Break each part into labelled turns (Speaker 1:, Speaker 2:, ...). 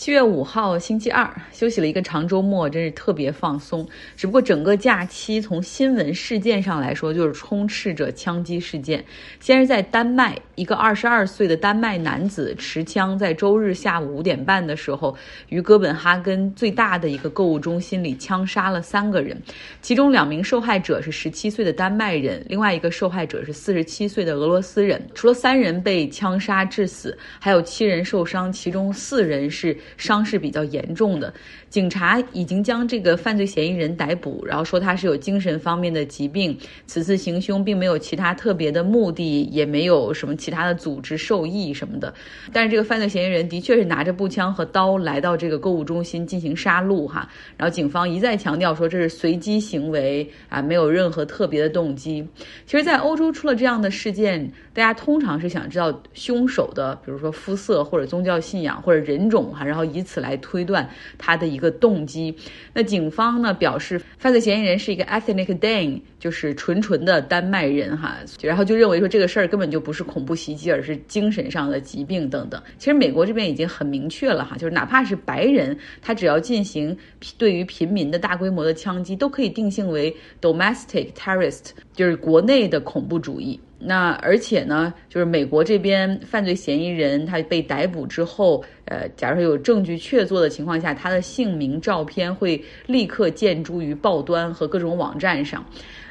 Speaker 1: 七月五号星期二，休息了一个长周末，真是特别放松。只不过整个假期从新闻事件上来说，就是充斥着枪击事件。先是在丹麦，一个二十二岁的丹麦男子持枪在周日下午五点半的时候，于哥本哈根最大的一个购物中心里枪杀了三个人，其中两名受害者是十七岁的丹麦人，另外一个受害者是四十七岁的俄罗斯人。除了三人被枪杀致死，还有七人受伤，其中四人是。伤势比较严重的，警察已经将这个犯罪嫌疑人逮捕，然后说他是有精神方面的疾病。此次行凶并没有其他特别的目的，也没有什么其他的组织受益什么的。但是这个犯罪嫌疑人的确是拿着步枪和刀来到这个购物中心进行杀戮哈。然后警方一再强调说这是随机行为啊，没有任何特别的动机。其实，在欧洲出了这样的事件，大家通常是想知道凶手的，比如说肤色或者宗教信仰或者人种哈，然后。以此来推断他的一个动机。那警方呢表示，犯罪嫌疑人是一个 ethnic Dane，就是纯纯的丹麦人哈。然后就认为说这个事儿根本就不是恐怖袭击，而是精神上的疾病等等。其实美国这边已经很明确了哈，就是哪怕是白人，他只要进行对于平民的大规模的枪击，都可以定性为 domestic terrorist，就是国内的恐怖主义。那而且呢，就是美国这边犯罪嫌疑人他被逮捕之后，呃，假如说有证据确凿的情况下，他的姓名、照片会立刻见诸于报端和各种网站上。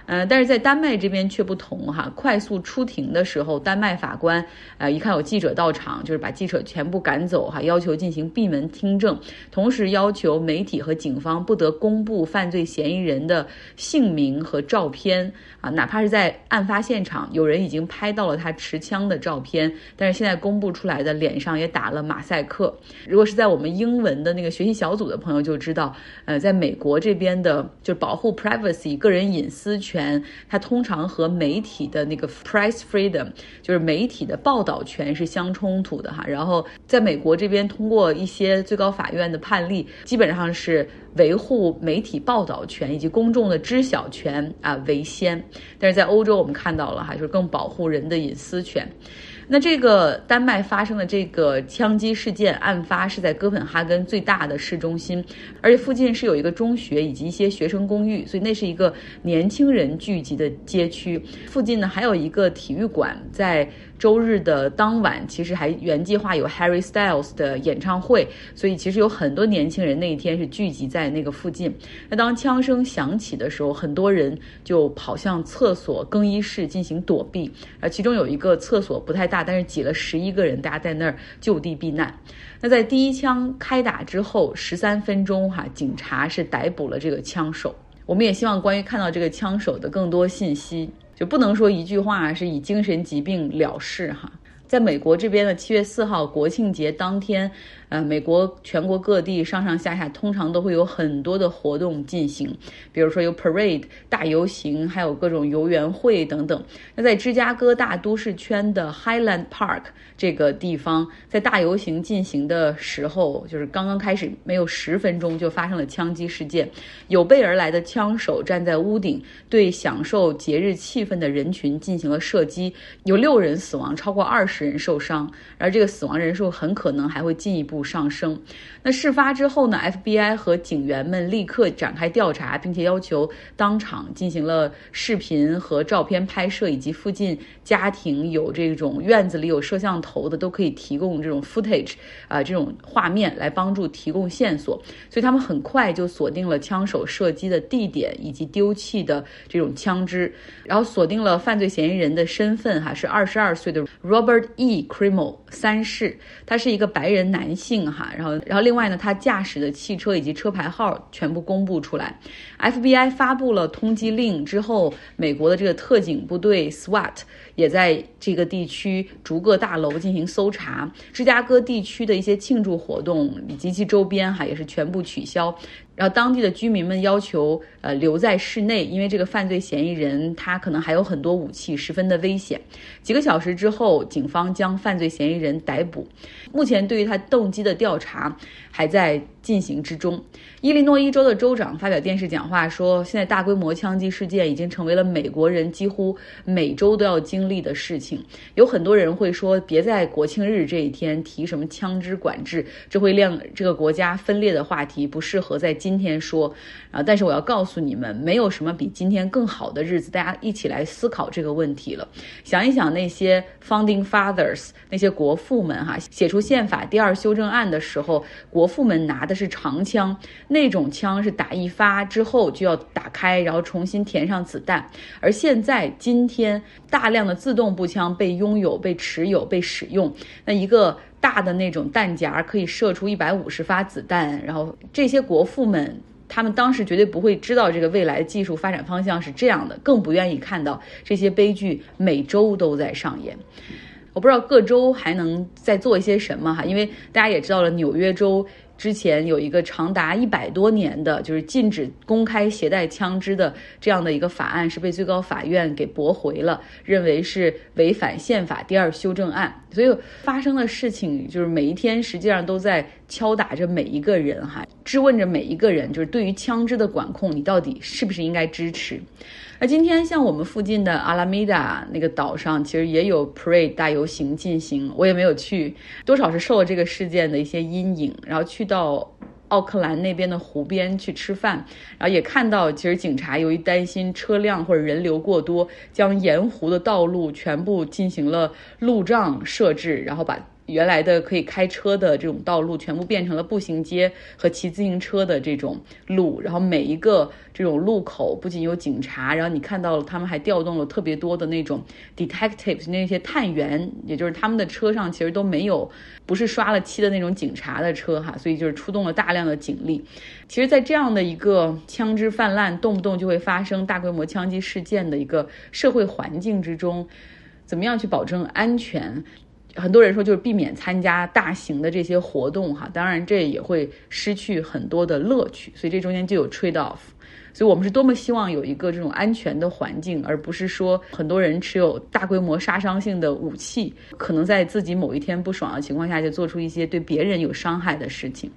Speaker 1: 呃，但是在丹麦这边却不同哈。快速出庭的时候，丹麦法官呃一看有记者到场，就是把记者全部赶走哈，要求进行闭门听证，同时要求媒体和警方不得公布犯罪嫌疑人的姓名和照片啊，哪怕是在案发现场有人已经拍到了他持枪的照片，但是现在公布出来的脸上也打了马赛克。如果是在我们英文的那个学习小组的朋友就知道，呃，在美国这边的就保护 privacy 个人隐私权。权，它通常和媒体的那个 press freedom，就是媒体的报道权是相冲突的哈。然后在美国这边，通过一些最高法院的判例，基本上是维护媒体报道权以及公众的知晓权啊为先。但是在欧洲，我们看到了哈，就是更保护人的隐私权。那这个丹麦发生的这个枪击事件，案发是在哥本哈根最大的市中心，而且附近是有一个中学以及一些学生公寓，所以那是一个年轻人聚集的街区。附近呢还有一个体育馆，在。周日的当晚，其实还原计划有 Harry Styles 的演唱会，所以其实有很多年轻人那一天是聚集在那个附近。那当枪声响起的时候，很多人就跑向厕所更衣室进行躲避。啊，其中有一个厕所不太大，但是挤了十一个人，大家在那儿就地避难。那在第一枪开打之后十三分钟，哈，警察是逮捕了这个枪手。我们也希望关于看到这个枪手的更多信息。就不能说一句话是以精神疾病了事哈。在美国这边的七月四号国庆节当天。呃，美国全国各地上上下下通常都会有很多的活动进行，比如说有 parade 大游行，还有各种游园会等等。那在芝加哥大都市圈的 Highland Park 这个地方，在大游行进行的时候，就是刚刚开始没有十分钟就发生了枪击事件，有备而来的枪手站在屋顶，对享受节日气氛的人群进行了射击，有六人死亡，超过二十人受伤，而这个死亡人数很可能还会进一步。上升。那事发之后呢？FBI 和警员们立刻展开调查，并且要求当场进行了视频和照片拍摄，以及附近家庭有这种院子里有摄像头的都可以提供这种 footage 啊这种画面来帮助提供线索。所以他们很快就锁定了枪手射击的地点以及丢弃的这种枪支，然后锁定了犯罪嫌疑人的身份哈，是二十二岁的 Robert E. Crimo 三世，他是一个白人男性。性哈，然后，然后另外呢，他驾驶的汽车以及车牌号全部公布出来。FBI 发布了通缉令之后，美国的这个特警部队 SWAT 也在这个地区逐个大楼进行搜查。芝加哥地区的一些庆祝活动以及其周边哈也是全部取消。然后当地的居民们要求，呃，留在室内，因为这个犯罪嫌疑人他可能还有很多武器，十分的危险。几个小时之后，警方将犯罪嫌疑人逮捕。目前对于他动机的调查还在进行之中。伊利诺伊州的州长发表电视讲话说，现在大规模枪击事件已经成为了美国人几乎每周都要经历的事情。有很多人会说，别在国庆日这一天提什么枪支管制，这会令这个国家分裂的话题不适合在今天说。啊，但是我要告诉你们，没有什么比今天更好的日子，大家一起来思考这个问题了。想一想那些 founding fathers，那些国父们哈，写出宪法第二修正案的时候，国父们拿的是长枪，那种枪是打一发之后就要打开，然后重新填上子弹。而现在今天，大量的自动步枪被拥有、被持有、被使用，那一个大的那种弹夹可以射出一百五十发子弹，然后这些国父们。他们当时绝对不会知道这个未来技术发展方向是这样的，更不愿意看到这些悲剧每周都在上演。我不知道各州还能再做一些什么哈，因为大家也知道了，纽约州。之前有一个长达一百多年的，就是禁止公开携带枪支的这样的一个法案，是被最高法院给驳回了，认为是违反宪法第二修正案。所以发生的事情，就是每一天实际上都在敲打着每一个人，哈，质问着每一个人，就是对于枪支的管控，你到底是不是应该支持？那今天像我们附近的阿拉米达那个岛上，其实也有 parade 大游行进行，我也没有去，多少是受了这个事件的一些阴影。然后去到奥克兰那边的湖边去吃饭，然后也看到，其实警察由于担心车辆或者人流过多，将沿湖的道路全部进行了路障设置，然后把。原来的可以开车的这种道路，全部变成了步行街和骑自行车的这种路。然后每一个这种路口不仅有警察，然后你看到了他们还调动了特别多的那种 detectives 那些探员，也就是他们的车上其实都没有不是刷了漆的那种警察的车哈，所以就是出动了大量的警力。其实，在这样的一个枪支泛滥、动不动就会发生大规模枪击事件的一个社会环境之中，怎么样去保证安全？很多人说就是避免参加大型的这些活动哈，当然这也会失去很多的乐趣，所以这中间就有 trade off。所以我们是多么希望有一个这种安全的环境，而不是说很多人持有大规模杀伤性的武器，可能在自己某一天不爽的情况下就做出一些对别人有伤害的事情。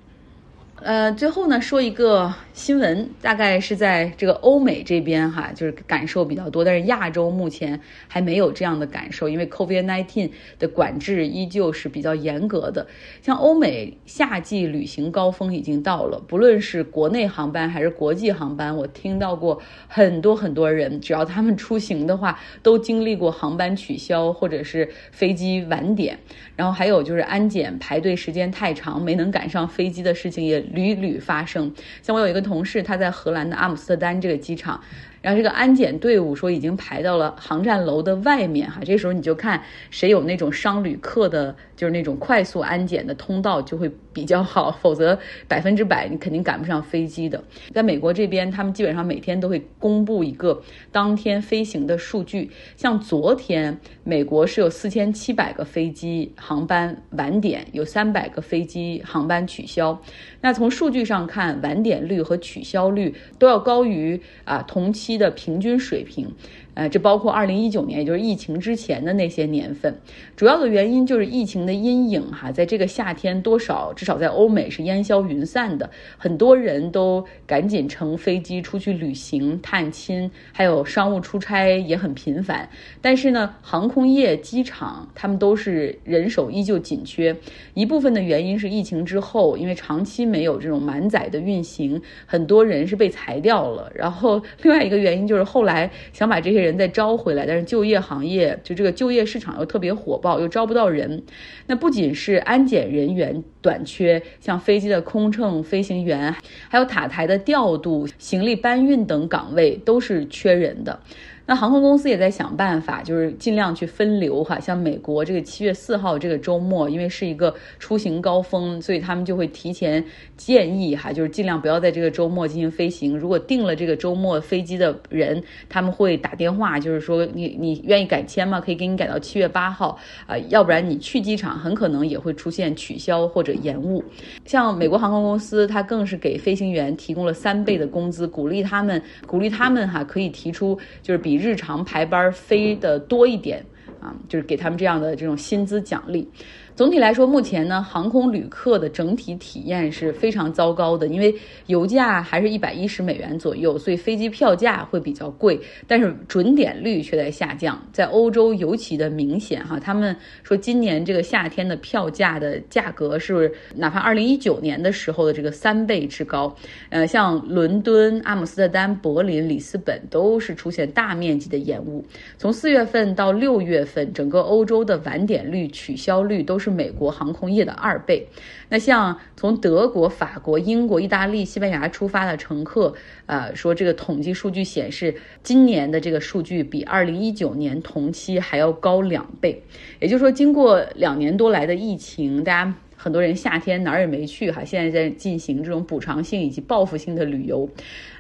Speaker 1: 呃，最后呢，说一个新闻，大概是在这个欧美这边哈，就是感受比较多，但是亚洲目前还没有这样的感受，因为 COVID-19 的管制依旧是比较严格的。像欧美夏季旅行高峰已经到了，不论是国内航班还是国际航班，我听到过很多很多人，只要他们出行的话，都经历过航班取消或者是飞机晚点，然后还有就是安检排队时间太长，没能赶上飞机的事情也。屡屡发生，像我有一个同事，他在荷兰的阿姆斯特丹这个机场。然后这个安检队伍说已经排到了航站楼的外面哈，这时候你就看谁有那种商旅客的，就是那种快速安检的通道就会比较好，否则 百分之百你肯定赶不上飞机的。在美国这边，他们基本上每天都会公布一个当天飞行的数据，像昨天美国是有四千七百个飞机航班晚点，有三百个飞机航班取消。那从数据上看，晚点率和取消率都要高于啊同期。的平均水平。呃，这包括二零一九年，也就是疫情之前的那些年份。主要的原因就是疫情的阴影哈，在这个夏天多少至少在欧美是烟消云散的，很多人都赶紧乘飞机出去旅行、探亲，还有商务出差也很频繁。但是呢，航空业、机场他们都是人手依旧紧缺。一部分的原因是疫情之后，因为长期没有这种满载的运行，很多人是被裁掉了。然后另外一个原因就是后来想把这些。人再招回来，但是就业行业就这个就业市场又特别火爆，又招不到人。那不仅是安检人员短缺，像飞机的空乘飞行员，还有塔台的调度、行李搬运等岗位都是缺人的。那航空公司也在想办法，就是尽量去分流哈。像美国这个七月四号这个周末，因为是一个出行高峰，所以他们就会提前建议哈，就是尽量不要在这个周末进行飞行。如果订了这个周末飞机的人，他们会打电话，就是说你你愿意改签吗？可以给你改到七月八号啊，要不然你去机场很可能也会出现取消或者延误。像美国航空公司，它更是给飞行员提供了三倍的工资，鼓励他们鼓励他们哈，可以提出就是比。比日常排班飞的多一点啊，就是给他们这样的这种薪资奖励。总体来说，目前呢，航空旅客的整体体验是非常糟糕的，因为油价还是一百一十美元左右，所以飞机票价会比较贵，但是准点率却在下降，在欧洲尤其的明显哈。他们说今年这个夏天的票价的价格是哪怕二零一九年的时候的这个三倍之高，呃，像伦敦、阿姆斯特丹、柏林、里斯本都是出现大面积的延误。从四月份到六月份，整个欧洲的晚点率、取消率都是美国航空业的二倍。那像从德国、法国、英国、意大利、西班牙出发的乘客，呃，说这个统计数据显示，今年的这个数据比二零一九年同期还要高两倍。也就是说，经过两年多来的疫情，大家很多人夏天哪儿也没去哈，现在在进行这种补偿性以及报复性的旅游。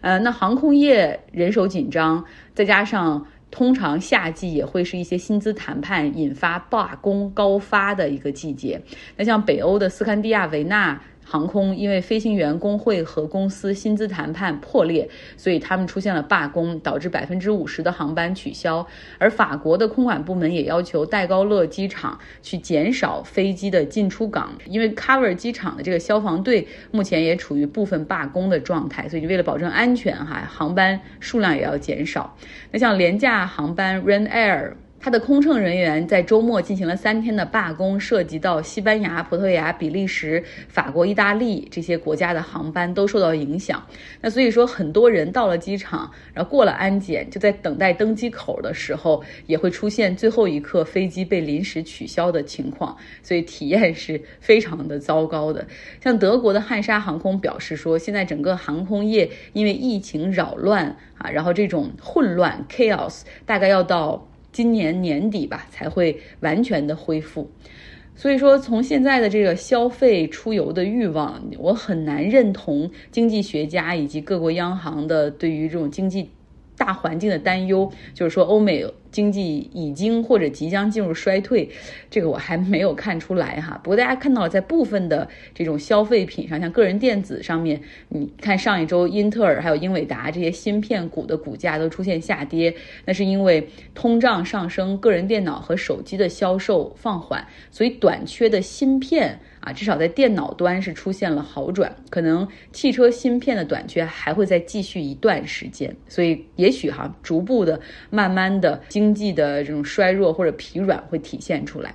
Speaker 1: 呃，那航空业人手紧张，再加上。通常夏季也会是一些薪资谈判引发罢工高发的一个季节。那像北欧的斯堪的亚维纳。航空因为飞行员工会和公司薪资谈判破裂，所以他们出现了罢工，导致百分之五十的航班取消。而法国的空管部门也要求戴高乐机场去减少飞机的进出港，因为 Cover 机场的这个消防队目前也处于部分罢工的状态，所以为了保证安全，哈，航班数量也要减少。那像廉价航班 ren air Air。它的空乘人员在周末进行了三天的罢工，涉及到西班牙、葡萄牙、比利时、法国、意大利这些国家的航班都受到影响。那所以说，很多人到了机场，然后过了安检，就在等待登机口的时候，也会出现最后一刻飞机被临时取消的情况，所以体验是非常的糟糕的。像德国的汉莎航空表示说，现在整个航空业因为疫情扰乱啊，然后这种混乱 chaos 大概要到。今年年底吧才会完全的恢复，所以说从现在的这个消费出游的欲望，我很难认同经济学家以及各国央行的对于这种经济大环境的担忧，就是说欧美。经济已经或者即将进入衰退，这个我还没有看出来哈。不过大家看到了，在部分的这种消费品上，像个人电子上面，你看上一周英特尔还有英伟达这些芯片股的股价都出现下跌，那是因为通胀上升，个人电脑和手机的销售放缓，所以短缺的芯片啊，至少在电脑端是出现了好转。可能汽车芯片的短缺还会再继续一段时间，所以也许哈，逐步的、慢慢的经。济的这种衰弱或者疲软会体现出来。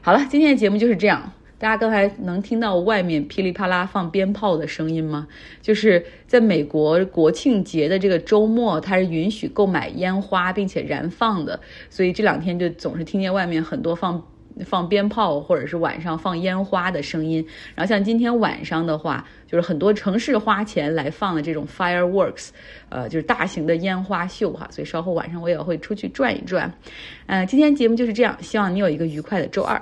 Speaker 1: 好了，今天的节目就是这样。大家刚才能听到外面噼里啪啦放鞭炮的声音吗？就是在美国国庆节的这个周末，它是允许购买烟花并且燃放的，所以这两天就总是听见外面很多放。放鞭炮或者是晚上放烟花的声音，然后像今天晚上的话，就是很多城市花钱来放的这种 fireworks，呃，就是大型的烟花秀哈，所以稍后晚上我也会出去转一转。呃，今天节目就是这样，希望你有一个愉快的周二。